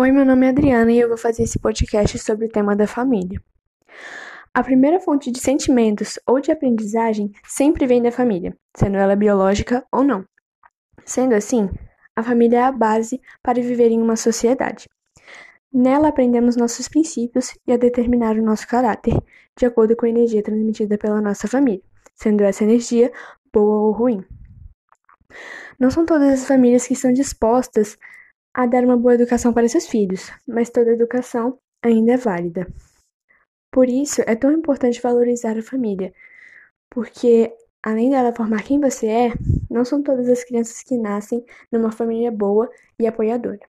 Oi, meu nome é Adriana e eu vou fazer esse podcast sobre o tema da família. A primeira fonte de sentimentos ou de aprendizagem sempre vem da família, sendo ela biológica ou não. Sendo assim, a família é a base para viver em uma sociedade. Nela aprendemos nossos princípios e a determinar o nosso caráter, de acordo com a energia transmitida pela nossa família, sendo essa energia boa ou ruim. Não são todas as famílias que estão dispostas a dar uma boa educação para seus filhos, mas toda educação ainda é válida. Por isso, é tão importante valorizar a família, porque além dela formar quem você é, não são todas as crianças que nascem numa família boa e apoiadora.